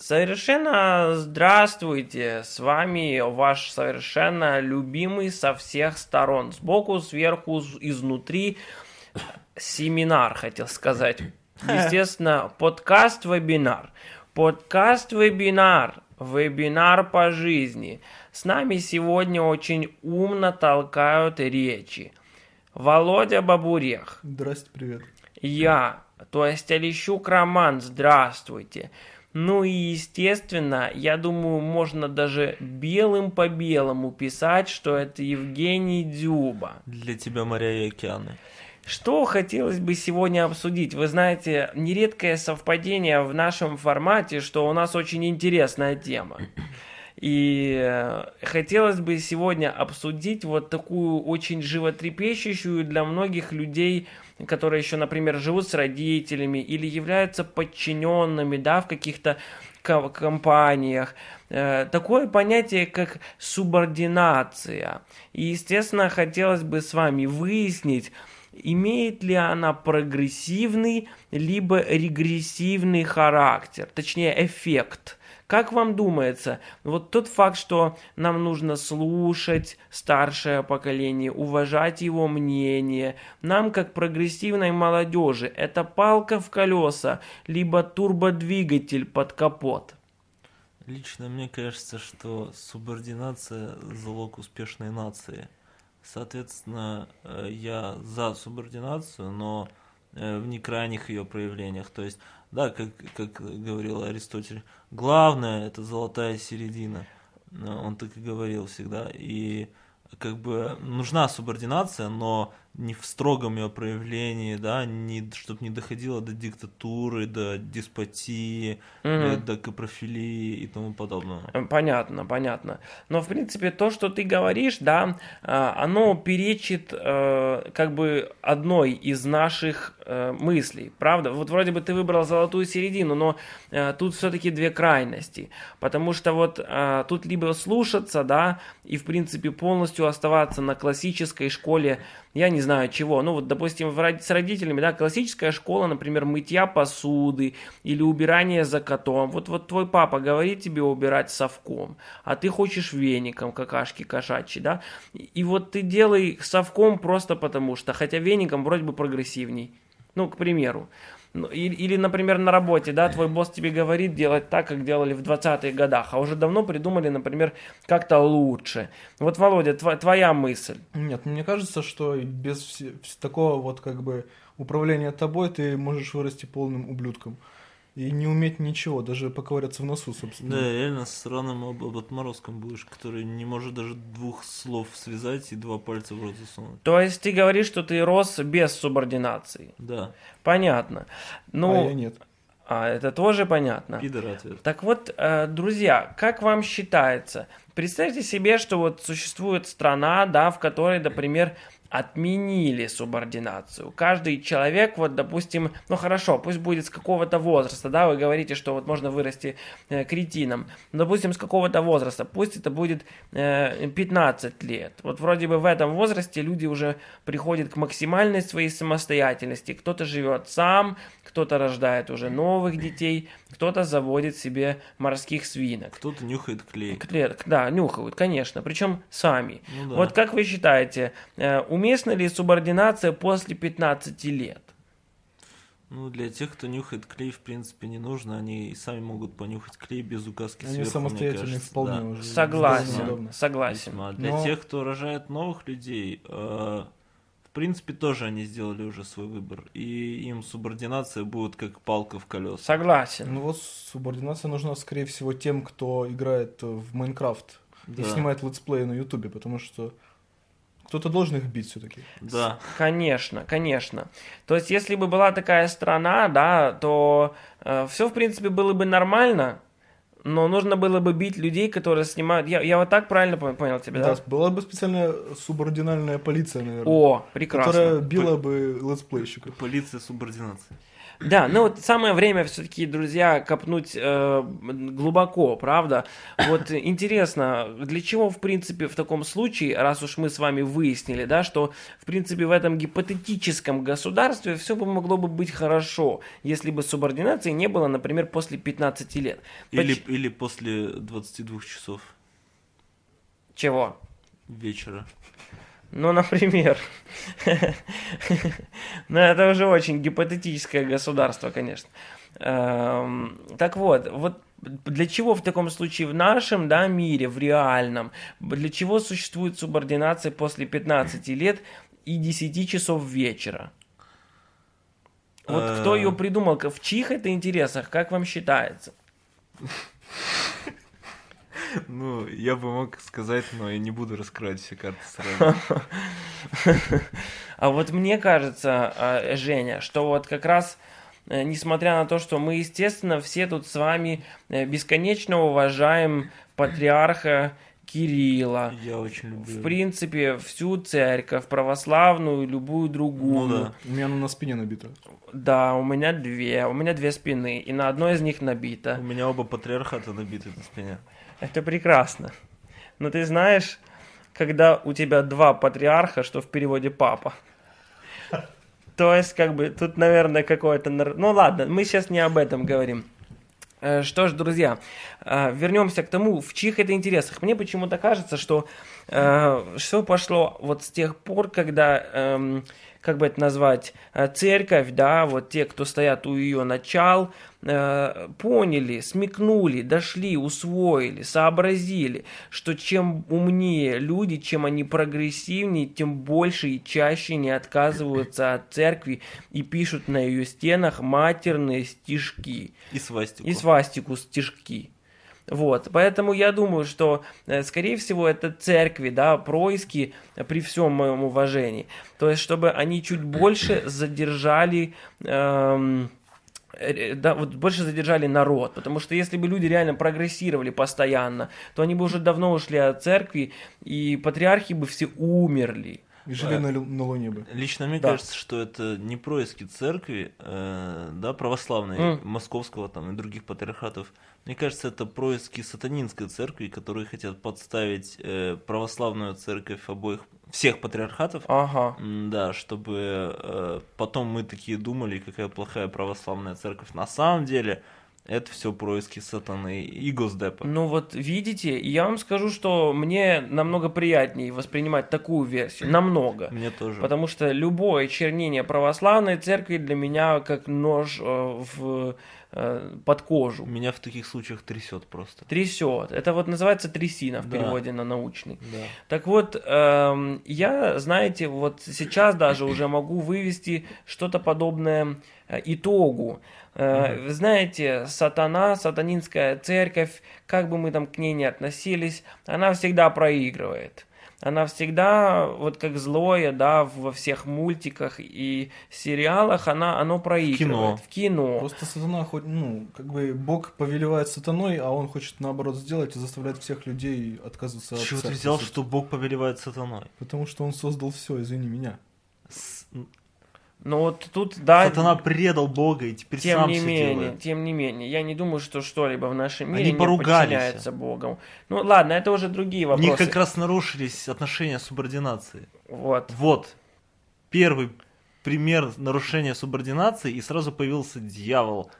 Совершенно здравствуйте, с вами ваш совершенно любимый со всех сторон, сбоку, сверху, изнутри, семинар, хотел сказать. Естественно, подкаст-вебинар. Подкаст-вебинар, вебинар по жизни. С нами сегодня очень умно толкают речи. Володя Бабурех. Здрасте, привет. Я, то есть Алищук Роман, здравствуйте. Ну и, естественно, я думаю, можно даже белым по белому писать, что это Евгений Дюба. Для тебя моря и океаны. Что хотелось бы сегодня обсудить? Вы знаете, нередкое совпадение в нашем формате, что у нас очень интересная тема. И э, хотелось бы сегодня обсудить вот такую очень животрепещущую для многих людей, которые еще, например, живут с родителями или являются подчиненными, да, в каких-то компаниях. Э, такое понятие, как субординация. И, естественно, хотелось бы с вами выяснить, имеет ли она прогрессивный либо регрессивный характер, точнее эффект – как вам думается, вот тот факт, что нам нужно слушать старшее поколение, уважать его мнение, нам, как прогрессивной молодежи, это палка в колеса, либо турбодвигатель под капот? Лично мне кажется, что субординация – залог успешной нации. Соответственно, э, я за субординацию, но в некрайних ее проявлениях. То есть да, как, как говорил Аристотель, главное это золотая середина. Он так и говорил всегда. И как бы нужна субординация, но не в строгом ее проявлении, да, не, чтобы не доходило до диктатуры, до деспотии, угу. до капрофилии и тому подобного. Э, понятно, понятно. Но, в принципе, то, что ты говоришь, да, а, оно перечит э, как бы одной из наших мыслей, правда? Вот вроде бы ты выбрал золотую середину, но тут все-таки две крайности, потому что вот тут либо слушаться, да, и, в принципе, полностью оставаться на классической школе я не знаю чего. Ну вот, допустим, с родителями, да, классическая школа, например, мытья посуды или убирание за котом. Вот, вот твой папа говорит тебе убирать совком, а ты хочешь веником какашки кошачьи, да. И, вот ты делай совком просто потому что, хотя веником вроде бы прогрессивней. Ну, к примеру. Ну, или, или, например, на работе, да, твой босс тебе говорит делать так, как делали в 20-х годах, а уже давно придумали, например, как-то лучше. Вот, Володя, тв- твоя мысль. Нет, мне кажется, что без такого вот как бы управления тобой ты можешь вырасти полным ублюдком и не уметь ничего, даже поковыряться в носу, собственно. Да, реально с сраным об отморозком будешь, который не может даже двух слов связать и два пальца в рот засунуть. То есть ты говоришь, что ты рос без субординации? Да. Понятно. Ну, а я нет. А, это тоже понятно. Пидор ответ. Так вот, э, друзья, как вам считается? Представьте себе, что вот существует страна, да, в которой, например, отменили субординацию. Каждый человек, вот, допустим, ну хорошо, пусть будет с какого-то возраста, да, вы говорите, что вот можно вырасти э, кретином, допустим, с какого-то возраста, пусть это будет э, 15 лет. Вот вроде бы в этом возрасте люди уже приходят к максимальной своей самостоятельности. Кто-то живет сам, кто-то рождает уже новых детей, кто-то заводит себе морских свинок. Кто-то нюхает клей. Да, нюхают, конечно, причем сами. Ну, да. Вот как вы считаете, э, уместна ли субординация после 15 лет? Ну, для тех, кто нюхает клей, в принципе, не нужно. Они и сами могут понюхать клей без указки Они сверху, самостоятельно вполне да. уже. Согласен, согласен. Весьма. Для Но... тех, кто рожает новых людей, э, в принципе, тоже они сделали уже свой выбор. И им субординация будет как палка в колеса. Согласен. Ну вот субординация нужна, скорее всего, тем, кто играет в Майнкрафт да. и снимает летсплеи на Ютубе, потому что кто-то должен их бить все-таки. Да. Конечно, конечно. То есть, если бы была такая страна, да, то э, все, в принципе, было бы нормально, но нужно было бы бить людей, которые снимают... Я, я вот так правильно понял тебя, да? Да, была бы специальная субординальная полиция, наверное. О, прекрасно. Которая била бы летсплейщиков. Полиция субординации. Да, ну вот самое время все-таки, друзья, копнуть э, глубоко, правда? Вот интересно, для чего, в принципе, в таком случае, раз уж мы с вами выяснили, да, что, в принципе, в этом гипотетическом государстве все бы могло бы быть хорошо, если бы субординации не было, например, после 15 лет. Или, Поч- или после 22 часов Чего? вечера. Ну, например. Но это уже очень гипотетическое государство, конечно. Эм, Так вот, вот для чего в таком случае в нашем да, мире, в реальном, для чего существует субординация после 15 лет и 10 часов вечера? Вот кто ее придумал, в чьих это интересах, как вам считается? Ну, я бы мог сказать, но я не буду раскрывать все карты сразу. А вот мне кажется, э, Женя, что вот как раз, э, несмотря на то, что мы, естественно, все тут с вами э, бесконечно уважаем патриарха Кирилла, Я очень люблю. в принципе, всю церковь, православную, любую другую. Ну да. У меня она на спине набита. Да, у меня две, у меня две спины, и на одной из них У набито. меня оба патриархата набиты на спине. Это прекрасно. Но ты знаешь, когда у тебя два патриарха, что в переводе папа. То есть, как бы, тут, наверное, какое-то... Ну ладно, мы сейчас не об этом говорим. Э, Что ж, друзья, э, вернемся к тому, в чьих это интересах. Мне почему-то кажется, что все пошло вот с тех пор, когда, эм, как бы это назвать, э, церковь, да, вот те, кто стоят у ее начал, э, поняли, смекнули, дошли, усвоили, сообразили, что чем умнее люди, чем они прогрессивнее, тем больше и чаще не отказываются от церкви и пишут на ее стенах матерные стишки И свастику. и свастику стишки. Вот, поэтому я думаю, что, э, скорее всего, это церкви, да, происки при всем моем уважении. То есть, чтобы они чуть больше задержали, эм, да, вот больше задержали народ. Потому что если бы люди реально прогрессировали постоянно, то они бы уже давно ушли от церкви, и патриархи бы все умерли. И жили на, лю- на Луне бы. Лично мне Да. кажется, что это не происки церкви, э, да, православной, М. московского там и других патриархатов. Мне кажется, это происки сатанинской церкви, которые хотят подставить э, православную церковь обоих всех патриархатов. Ага. Да, чтобы э, потом мы такие думали, какая плохая православная церковь. На самом деле, это все происки сатаны и Госдепа. Ну вот видите, я вам скажу, что мне намного приятнее воспринимать такую версию, намного. Мне тоже. Потому что любое чернение православной церкви для меня как нож э, в, э, под кожу. Меня в таких случаях трясет просто. Трясет. Это вот называется трясина в Да. переводе на научный. Да. Так вот, эм, я, знаете, вот сейчас даже уже могу вывести что-то подобное э, итогу. Э, Вы знаете, сатана, сатанинская церковь, как бы мы там к ней ни относились, она всегда проигрывает. Она всегда, вот как злое, да, во всех мультиках и сериалах, она, оно проигрывает. кино. В кино. Просто сатана, хоть, ну, как бы Бог повелевает сатаной, а он хочет наоборот сделать и заставляет всех людей отказываться С от чего ты взял, что Бог повелевает сатаной? Потому что он создал все, извини меня. С- Но вот тут, да, Сатана предал Бога и теперь Тем сам не менее, делает. тем не менее, я не думаю, что что-либо в нашем мире Они не поругались. подчиняется Богу. Ну ладно, это уже другие У вопросы. них как раз нарушились отношения субординации. Вот. Вот. Первый пример нарушения субординации, и сразу появился дьявол,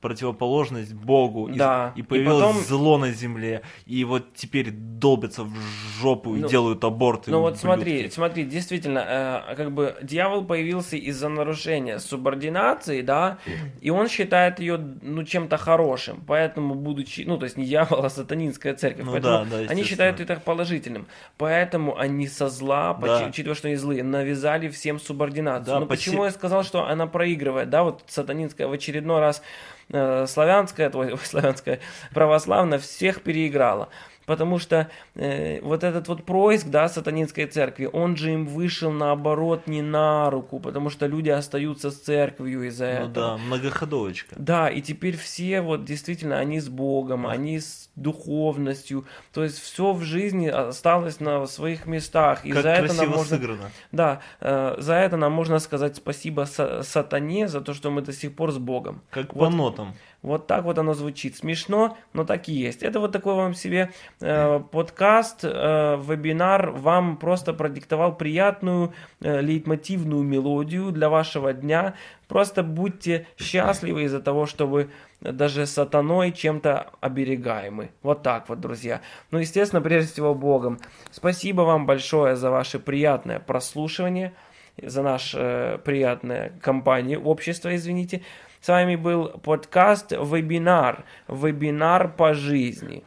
противоположность Богу, и- Да, и, и появилось потом- зло на земле, и вот теперь долбятся в жопу и Ну, делают аборты. Ну вот ублюдки. смотри, смотри, действительно, э, как бы дьявол появился из-за нарушения субординации, да, и он считает ее, ну, чем-то хорошим, поэтому, будучи, ну, то есть не дьявол, а сатанинская церковь, Ну поэтому да, да, они считают это положительным, поэтому они со зла, Да. учитывая, что они злые, навязали всем субординацию. Да, Но посе- почему я сказал, что она проигрывает, да, вот сатанинская в очередной раз славянская, ой, ой, славянская, православная всех переиграла. Потому что э, вот этот вот происк, да, сатанинской церкви, он же им вышел наоборот не на руку, потому что люди остаются с церковью из-за Ну этого. да, многоходовочка. Да, и теперь все вот действительно они с Богом, они с духовностью, то есть все в жизни осталось на своих местах, и как за это нам можно, сыграно. да, э, за это нам можно сказать спасибо са- сатане за то, что мы до сих пор с Богом. Как Вот. по нотам. Вот так вот оно звучит. Смешно, но так и есть. Это вот такой вам себе э, подкаст, э, вебинар вам просто продиктовал приятную э, лейтмотивную мелодию для вашего дня. Просто будьте счастливы из-за того, что вы даже сатаной чем-то оберегаемы. Вот так вот, друзья. Ну, естественно, прежде всего Богом. Спасибо вам большое за ваше приятное прослушивание, за наш э, приятное компанию, общество, извините. С вами был подкаст «Вебинар». Вебинар по жизни.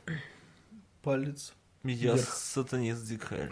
Палец. Я Вверх. сатанист Дикхайль.